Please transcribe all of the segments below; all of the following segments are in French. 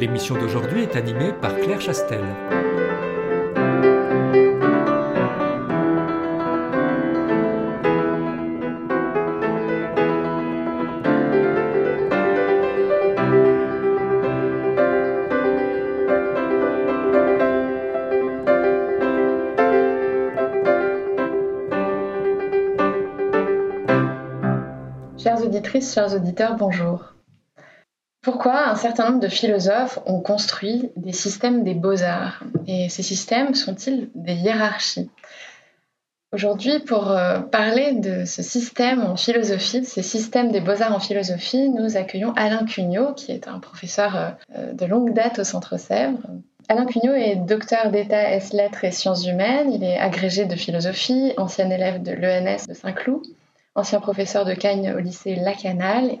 L'émission d'aujourd'hui est animée par Claire Chastel. Chères auditrices, chers auditeurs, bonjour. Pourquoi un certain nombre de philosophes ont construit des systèmes des beaux-arts? Et ces systèmes sont-ils des hiérarchies? Aujourd'hui, pour euh, parler de ce système en philosophie, ces systèmes des beaux-arts en philosophie, nous accueillons Alain Cugnot, qui est un professeur euh, de longue date au Centre Sèvres. Alain Cugnot est docteur d'État S lettres et sciences humaines. Il est agrégé de philosophie, ancien élève de l'ENS de Saint-Cloud ancien professeur de Cagnes au lycée Lacanal,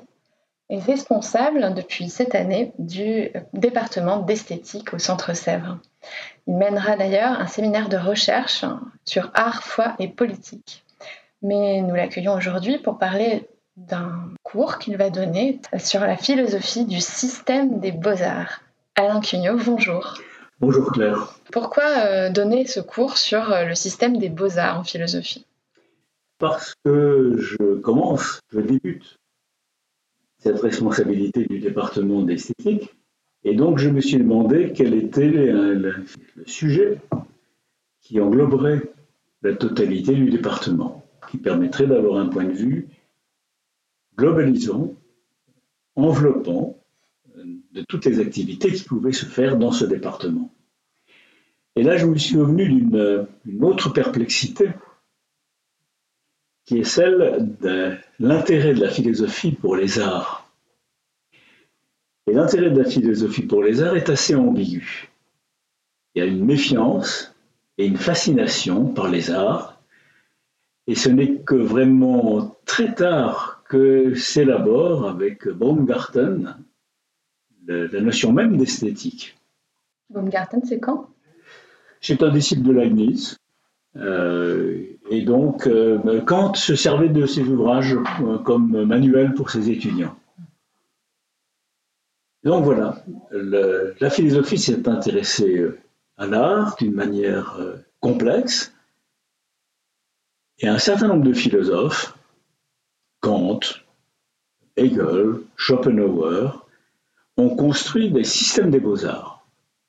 est responsable depuis cette année du département d'esthétique au Centre Sèvres. Il mènera d'ailleurs un séminaire de recherche sur art, foi et politique. Mais nous l'accueillons aujourd'hui pour parler d'un cours qu'il va donner sur la philosophie du système des beaux-arts. Alain Cugnot, bonjour. Bonjour Claire. Pourquoi euh, donner ce cours sur euh, le système des beaux-arts en philosophie? Parce que je commence, je débute cette responsabilité du département d'esthétique. Et donc, je me suis demandé quel était le, sujet qui engloberait la totalité du département, qui permettrait d'avoir un point de vue globalisant, enveloppant euh, de toutes les activités qui pouvaient se faire dans ce département. Et là, je me suis revenu d'une autre perplexité qui est celle de l'intérêt de la philosophie pour les arts. Et l'intérêt de la philosophie pour les arts est assez ambigu. Il y a une méfiance et une fascination par les arts, et ce n'est que vraiment très tard que s'élabore avec Baumgarten la notion même d'esthétique. Baumgarten, c'est quand? C'est un disciple de Leibniz. Euh, et donc, euh, Kant se servait de ses ouvrages euh, comme manuel pour ses étudiants. Donc voilà, la philosophie s'est intéressée à l'art d'une manière complexe, et un certain nombre de philosophes, Kant, Hegel, Schopenhauer, ont construit des systèmes des beaux-arts,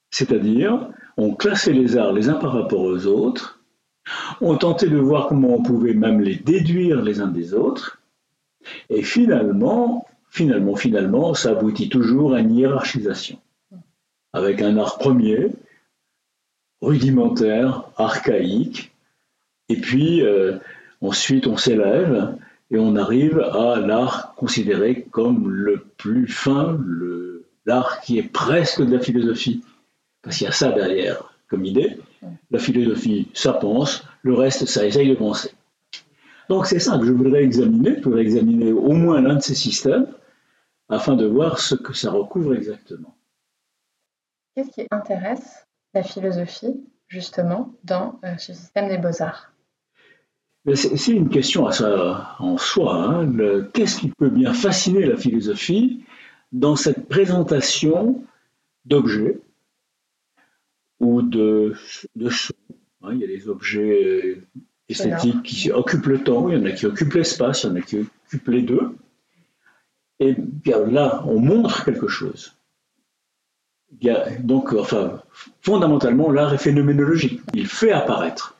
c'est-à-dire ont classé les arts les uns par rapport aux autres on tentait de voir comment on pouvait même les déduire les uns des autres. Et finalement, finalement, finalement, ça aboutit toujours à une hiérarchisation. Avec un art premier, rudimentaire, archaïque, et puis euh, ensuite on s'élève et on arrive à l'art considéré comme le plus fin, l'art qui est presque de la philosophie. Parce qu'il y a ça derrière comme idée. La philosophie, ça pense, le reste, ça essaye de penser. Donc c'est ça que je voudrais examiner, je voudrais examiner au moins l'un de ces systèmes afin de voir ce que ça recouvre exactement. Qu'est-ce qui intéresse la philosophie, justement, dans euh, ce système des beaux-arts? C'est une question à ça, en soi. Hein. Qu'est-ce qui peut bien fasciner la philosophie dans cette présentation d'objets ou de, de sons. Hein, il y a des objets euh, esthétiques qui occupent le temps, il y en a qui occupent l'espace, il y en a qui occupent les deux. Et bien là, on montre quelque chose. donc, enfin, fondamentalement, l'art est phénoménologique. Il fait apparaître.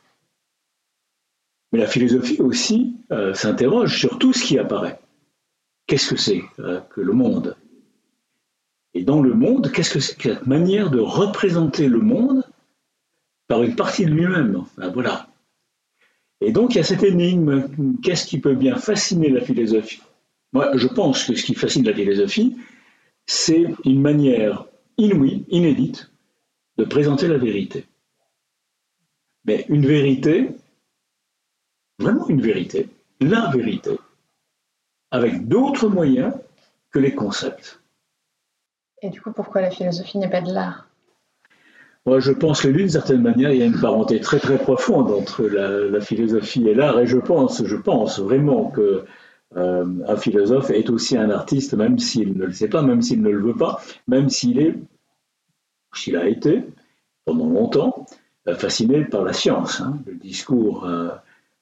Mais la philosophie aussi euh, s'interroge sur tout ce qui apparaît. Qu'est-ce que c'est euh, que le monde? Et dans le monde, qu'est-ce que c'est que cette manière de représenter le monde par une partie de lui-même Voilà. Et donc il y a cette énigme, qu'est-ce qui peut bien fasciner la philosophie? Moi, je pense que ce qui fascine la philosophie, c'est une manière inouïe, inédite, de présenter la vérité. Mais une vérité, vraiment une vérité, la vérité, avec d'autres moyens que les concepts. Et du coup, pourquoi la philosophie n'est pas de l'art? Moi, je pense que d'une certaine manière, il y a une parenté très très profonde entre la, philosophie et l'art, et je pense, je pense vraiment que euh, un philosophe est aussi un artiste, même s'il ne le sait pas, même s'il ne le veut pas, même s'il est, s'il a été pendant longtemps, euh, fasciné par la science. Hein. Le discours, euh,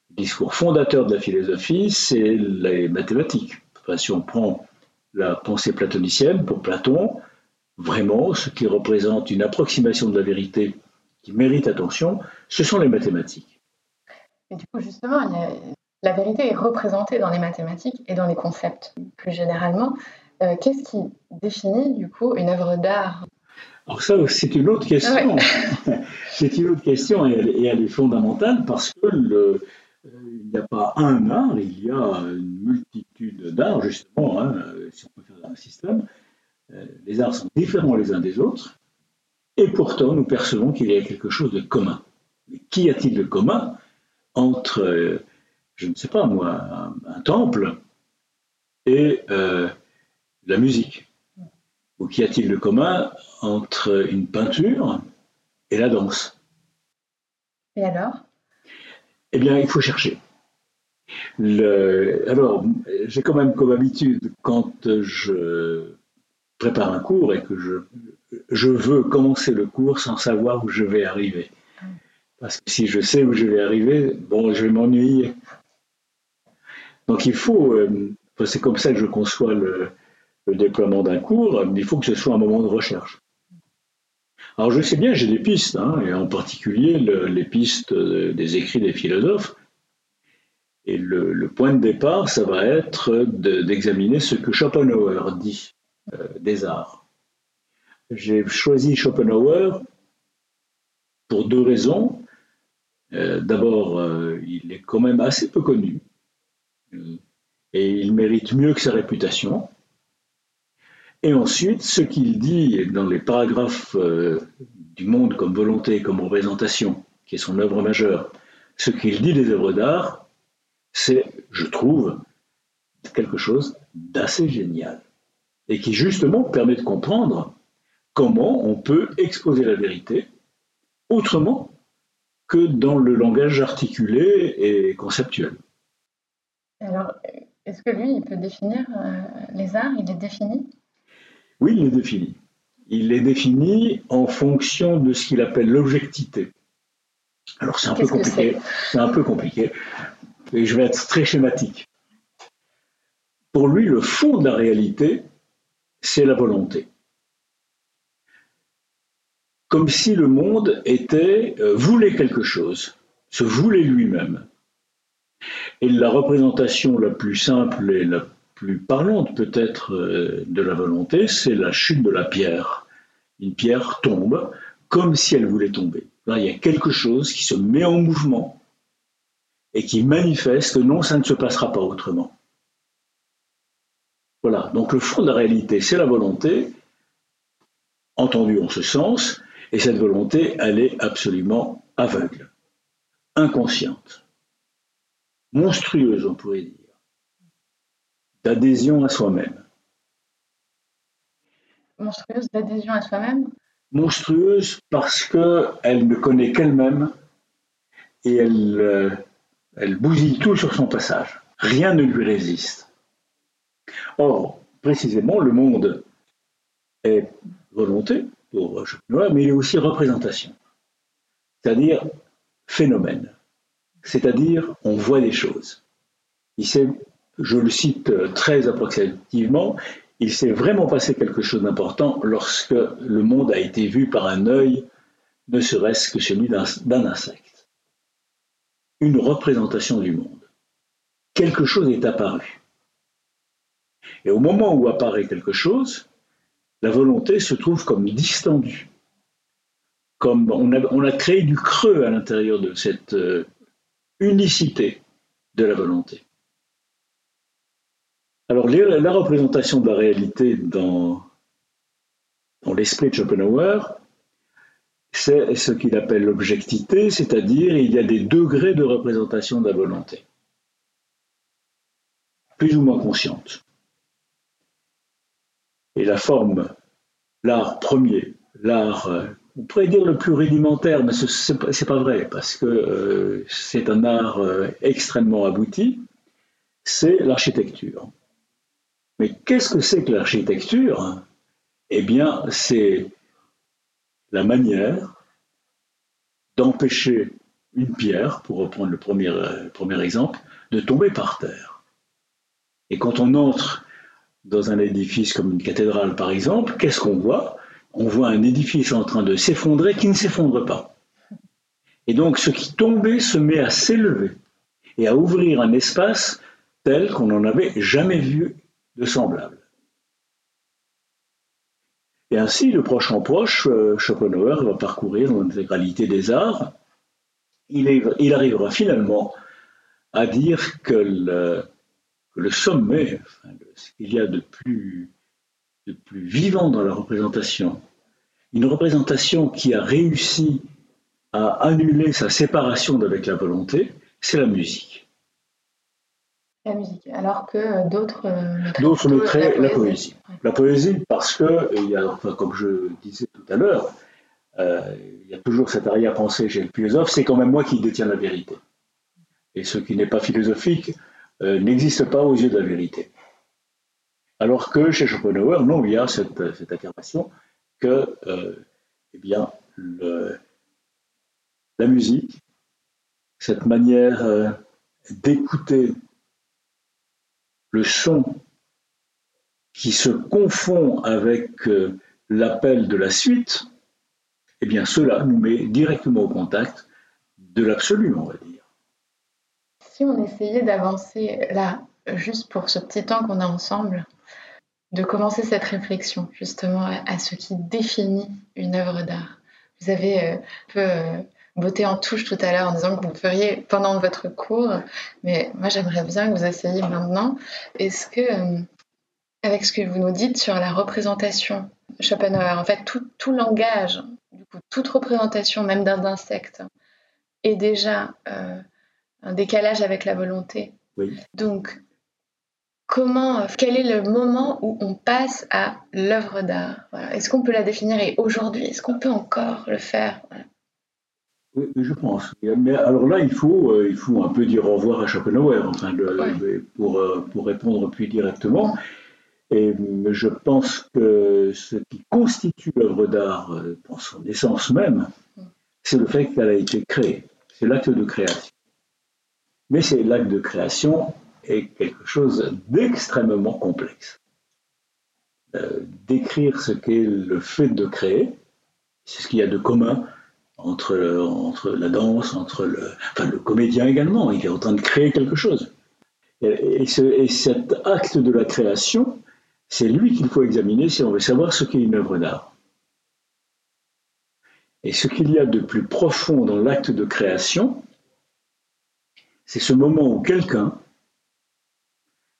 discours fondateur de la philosophie, c'est les mathématiques. si on prend la pensée platonicienne, pour Platon, vraiment, ce qui représente une approximation de la vérité qui mérite attention, ce sont les mathématiques. Et du coup, justement, la vérité est représentée dans les mathématiques et dans les concepts. Plus généralement, euh, qu'est-ce qui définit, du coup, une œuvre d'art? Alors ça, c'est une autre question. c'est une autre question et elle, est fondamentale parce que le, euh, il n'y a pas un art, il y a une multitude d'arts, justement, hein, si on peut faire un système. Euh, les arts sont différents les uns des autres, et pourtant nous percevons qu'il y a quelque chose de commun. Mais qu'y a-t-il de commun entre, euh, je ne sais pas moi, un, temple et la musique? Ou qu'y a-t-il de commun entre une peinture et la danse? Et alors? Eh bien, il faut chercher. alors, j'ai quand même comme habitude, quand je prépare un cours et que je, veux commencer le cours sans savoir où je vais arriver. Parce que si je sais où je vais arriver, bon, je vais m'ennuyer. Donc il faut, euh, c'est comme ça que je conçois le, déploiement d'un cours, il faut que ce soit un moment de recherche. Alors je sais bien, j'ai des pistes, hein, et en particulier les pistes des écrits des philosophes. Et le, point de départ, ça va être d'examiner ce que Schopenhauer dit des arts. J'ai choisi Schopenhauer pour deux raisons. Euh, d'abord, euh, il est quand même assez peu connu et il mérite mieux que sa réputation. Et ensuite, ce qu'il dit dans les paragraphes euh, du monde comme volonté, comme représentation, qui est son œuvre majeure, ce qu'il dit des œuvres d'art, c'est, je trouve, quelque chose d'assez génial. Et qui justement permet de comprendre comment on peut exposer la vérité autrement que dans le langage articulé et conceptuel. Alors, est-ce que lui, il peut définir euh, les arts? Il est défini oui, il est défini. Il est défini en fonction de ce qu'il appelle l'objectivité. Alors c'est un peu compliqué. C'est un peu compliqué. Et je vais être très schématique. Pour lui, le fond de la réalité, c'est la volonté. Comme si le monde était euh, voulait quelque chose, se voulait lui-même. Et la représentation la plus simple et la plus parlante peut-être euh, de la volonté, c'est la chute de la pierre. Une pierre tombe comme si elle voulait tomber. Là, il y a quelque chose qui se met en mouvement et qui manifeste que non, ça ne se passera pas autrement. Voilà, donc le fond de la réalité, c'est la volonté, entendue en ce sens, et cette volonté, elle est absolument aveugle, inconsciente, monstrueuse, on pourrait dire. D'adhésion à soi-même. Monstrueuse d'adhésion à soi-même? Monstrueuse parce qu'elle ne connaît qu'elle-même et elle, euh, elle bousille tout sur son passage. Rien ne lui résiste. Or, précisément, le monde est volonté pour Schopenhauer, mais il est aussi représentation, c'est-à-dire phénomène, c'est-à-dire on voit des choses. Je le cite très approximativement, il s'est vraiment passé quelque chose d'important lorsque le monde a été vu par un œil, ne serait-ce que celui d'un insecte. Une représentation du monde. Quelque chose est apparu. Et au moment où apparaît quelque chose, la volonté se trouve comme distendue. Comme on a, créé du creux à l'intérieur de cette euh, unicité de la volonté. Alors, la représentation de la réalité dans, l'esprit de Schopenhauer, c'est ce qu'il appelle l'objectivité, c'est-à-dire il y a des degrés de représentation de la volonté, plus ou moins consciente. Et la forme, l'art premier, l'art, euh, on pourrait dire le plus rudimentaire, mais ce n'est pas vrai, parce que euh, c'est un art euh, extrêmement abouti, c'est l'architecture. Mais qu'est-ce que c'est que l'architecture? Eh bien, c'est la manière d'empêcher une pierre, pour reprendre le premier, premier exemple, de tomber par terre. Et quand on entre dans un édifice comme une cathédrale, par exemple, qu'est-ce qu'on voit? On voit un édifice en train de s'effondrer qui ne s'effondre pas. Et donc ce qui tombait se met à s'élever et à ouvrir un espace tel qu'on n'en avait jamais vu de semblable. Et ainsi, de proche en proche, euh, Schopenhauer va parcourir l'intégralité des arts. Il, arrivera finalement à dire que le, sommet, ce qu'il y a de plus, de plus vivant dans la représentation, une représentation qui a réussi à annuler sa séparation d'avec la volonté, c'est la musique. La musique, alors que d'autres euh, D'autres mettraient la poésie. La poésie, parce que, il y a, comme je disais tout à l'heure, euh, il y a toujours cette arrière-pensée chez le philosophe, c'est quand même moi qui détiens la vérité. Et ce qui n'est pas philosophique euh, n'existe pas aux yeux de la vérité. Alors que chez Schopenhauer, non, il y a cette, affirmation que eh bien, la musique, cette manière d'écouter le son qui se confond avec euh, l'appel de la suite, eh bien cela nous met directement au contact de l'absolu, on va dire. Si on essayait d'avancer là, juste pour ce petit temps qu'on a ensemble, de commencer cette réflexion justement à, ce qui définit une œuvre d'art. Vous avez euh, peu euh, en touche tout à l'heure en disant que vous le feriez pendant votre cours, mais moi j'aimerais bien que vous essayiez maintenant. Est-ce que, euh, avec ce que vous nous dites sur la représentation Schopenhauer, en fait tout, tout langage, du coup, toute représentation même d'un insecte est déjà euh, un décalage avec la volonté. Oui. Donc, comment, quel est le moment où on passe à l'œuvre d'art? Est-ce qu'on peut la définir? Et aujourd'hui, est-ce qu'on peut encore le faire? Oui, je pense. Mais alors là, il faut, euh, il faut un peu dire au revoir à Schopenhauer, enfin, pour, euh, pour répondre plus directement. Et je pense que ce qui constitue l'œuvre d'art euh, dans son essence même, c'est le fait qu'elle a été créée. C'est l'acte de création. Mais c'est l'acte de création est quelque chose d'extrêmement complexe. décrire ce qu'est le fait de créer, c'est ce qu'il y a de commun entre, entre la danse, entre le, enfin, le comédien également, il est en train de créer quelque chose. Et, cet acte de la création, c'est lui qu'il faut examiner si on veut savoir ce qu'est une œuvre d'art. Et ce qu'il y a de plus profond dans l'acte de création, c'est ce moment où quelqu'un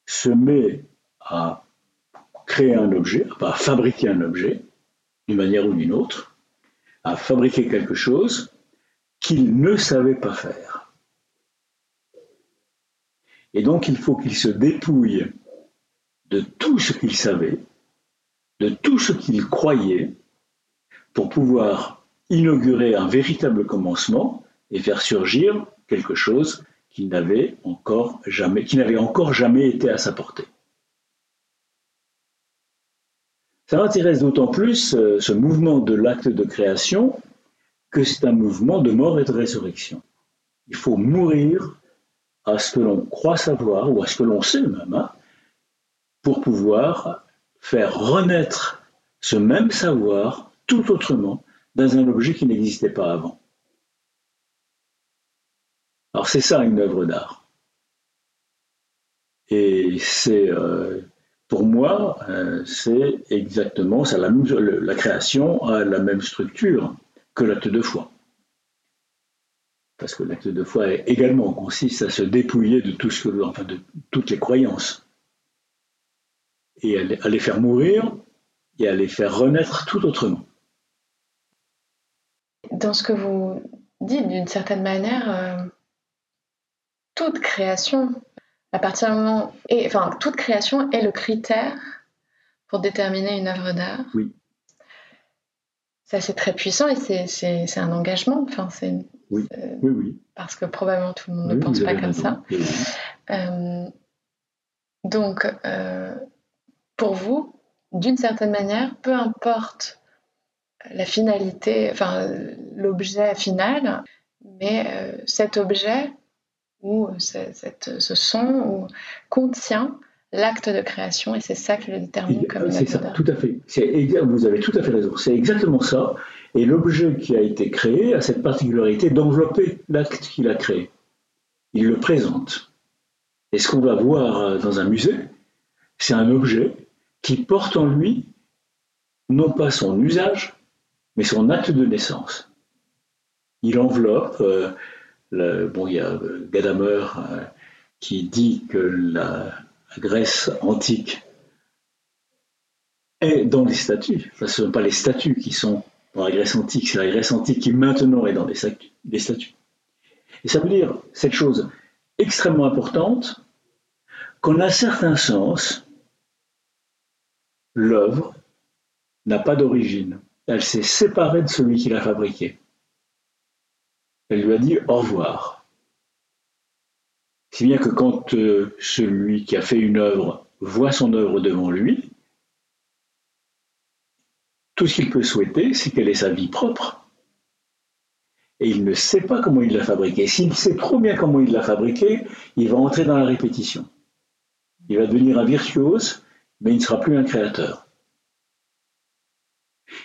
se met à créer un objet, à fabriquer un objet, d'une manière ou d'une autre, à fabriquer quelque chose qu'il ne savait pas faire. Et donc il faut qu'il se dépouille de tout ce qu'il savait, de tout ce qu'il croyait, pour pouvoir inaugurer un véritable commencement et faire surgir quelque chose qui n'avait encore jamais, été à sa portée. Ça m'intéresse d'autant plus euh, ce mouvement de l'acte de création que c'est un mouvement de mort et de résurrection. Il faut mourir à ce que l'on croit savoir, ou à ce que l'on sait même, hein, pour pouvoir faire renaître ce même savoir tout autrement dans un objet qui n'existait pas avant. Alors c'est ça une œuvre d'art. Et c'est euh, pour moi, euh, c'est exactement ça. La, création a la même structure que l'acte de foi. Parce que l'acte de foi également consiste à se dépouiller de, tout ce que, enfin de toutes les croyances. et à les faire mourir et à les faire renaître tout autrement. Dans ce que vous dites, d'une certaine manière, euh, toute création, à partir du moment, et, enfin, toute création est le critère pour déterminer une œuvre d'art. Oui. Ça, c'est très puissant et c'est un engagement. Enfin, c'est oui. oui, oui. Parce que probablement tout le monde ne pense pas comme ça. Euh, donc, euh, pour vous, d'une certaine manière, peu importe la finalité, enfin l'objet final, mais euh, cet objet ou cette, ce son contient l'acte de création et c'est ça qui le détermine comme une C'est ça, tout à fait. Vous avez tout à fait raison. C'est exactement ça. Et l'objet qui a été créé a cette particularité d'envelopper l'acte qu'il a créé. Il le présente. Et ce qu'on va voir euh, dans un musée, c'est un objet qui porte en lui non pas son usage, mais son acte de naissance. Il enveloppe, euh, bon, il y a euh, Gadamer euh, qui dit que la, Grèce antique est dans les statues. ce ne sont pas les statues qui sont dans la Grèce antique, c'est la Grèce antique qui maintenant est dans les statues. Et ça veut dire cette chose extrêmement importante qu'en un certain sens, l'œuvre n'a pas d'origine. Elle s'est séparée de celui qui l'a fabriquée. Elle lui a dit au revoir. Si bien que quand euh, celui qui a fait une œuvre voit son œuvre devant lui, tout ce qu'il peut souhaiter, c'est qu'elle ait sa vie propre. Et il ne sait pas comment il l'a fabriquée. S'il sait trop bien comment il l'a fabriquée, il va entrer dans la répétition. Il va devenir un virtuose mais il ne sera plus un créateur.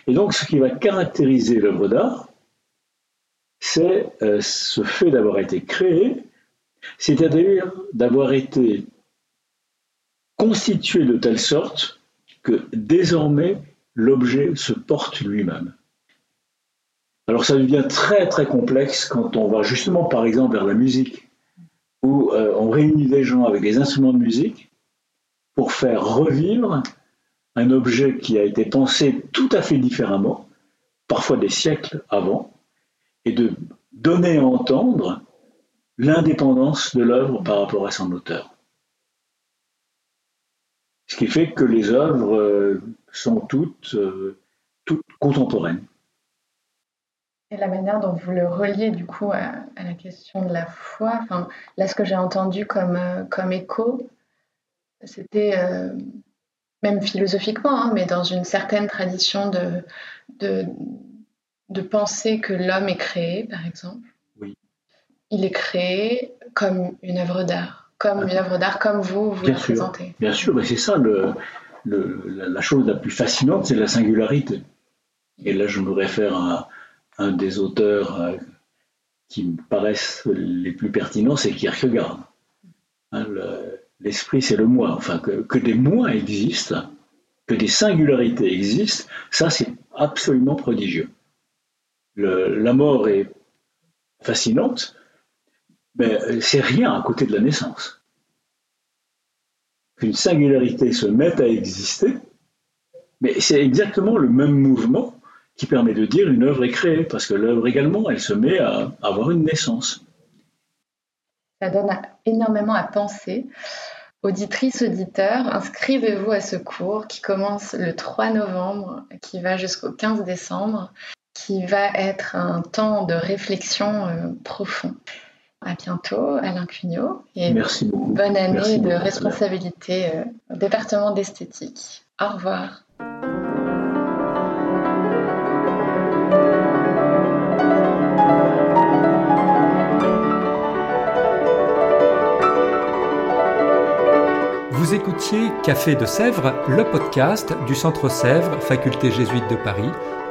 Et donc ce qui va caractériser l'œuvre d'art, c'est euh, ce fait d'avoir été créé, c'est-à-dire d'avoir été constitué de telle sorte que désormais l'objet se porte lui-même. Alors ça devient très très complexe quand on va justement par exemple vers la musique, où euh, on réunit des gens avec des instruments de musique, pour faire revivre un objet qui a été pensé tout à fait différemment, parfois des siècles avant, et de donner à entendre l'indépendance de l'œuvre par rapport à son auteur. Ce qui fait que les œuvres euh, sont toutes, euh, toutes contemporaines. Et la manière dont vous le reliez du coup à, la question de la foi, enfin, là ce que j'ai entendu comme, euh, comme écho, c'était même philosophiquement, hein, mais dans une certaine tradition de, de, penser que l'homme est créé, par exemple. Oui. Il est créé comme une œuvre d'art, comme une œuvre d'art, comme vous, vous bien la sûr, présentez. Bien sûr, mais c'est ça le, la chose la plus fascinante, c'est la singularité. Et là, je me réfère à un des auteurs euh, qui me paraissent les plus pertinents, c'est Kierkegaard. Hein, le, l'esprit c'est le moi, enfin que, des moi existent, que des singularités existent, ça c'est absolument prodigieux. La mort est fascinante, mais c'est rien à côté de la naissance. Qu'une singularité se mette à exister, mais c'est exactement le même mouvement qui permet de dire une œuvre est créée, parce que l'œuvre également, elle se met à avoir une naissance. Ça donne énormément à penser. Auditrices, auditeurs, inscrivez-vous à ce cours qui commence le 3 novembre, qui va jusqu'au 15 décembre, qui va être un temps de réflexion euh, profond. À bientôt, Alain Cugnot. Et Merci beaucoup. Bonne année de responsabilité euh, au département d'esthétique. Au revoir. Vous écoutiez Café de Sèvres, le podcast du Centre Sèvres, faculté jésuite de Paris,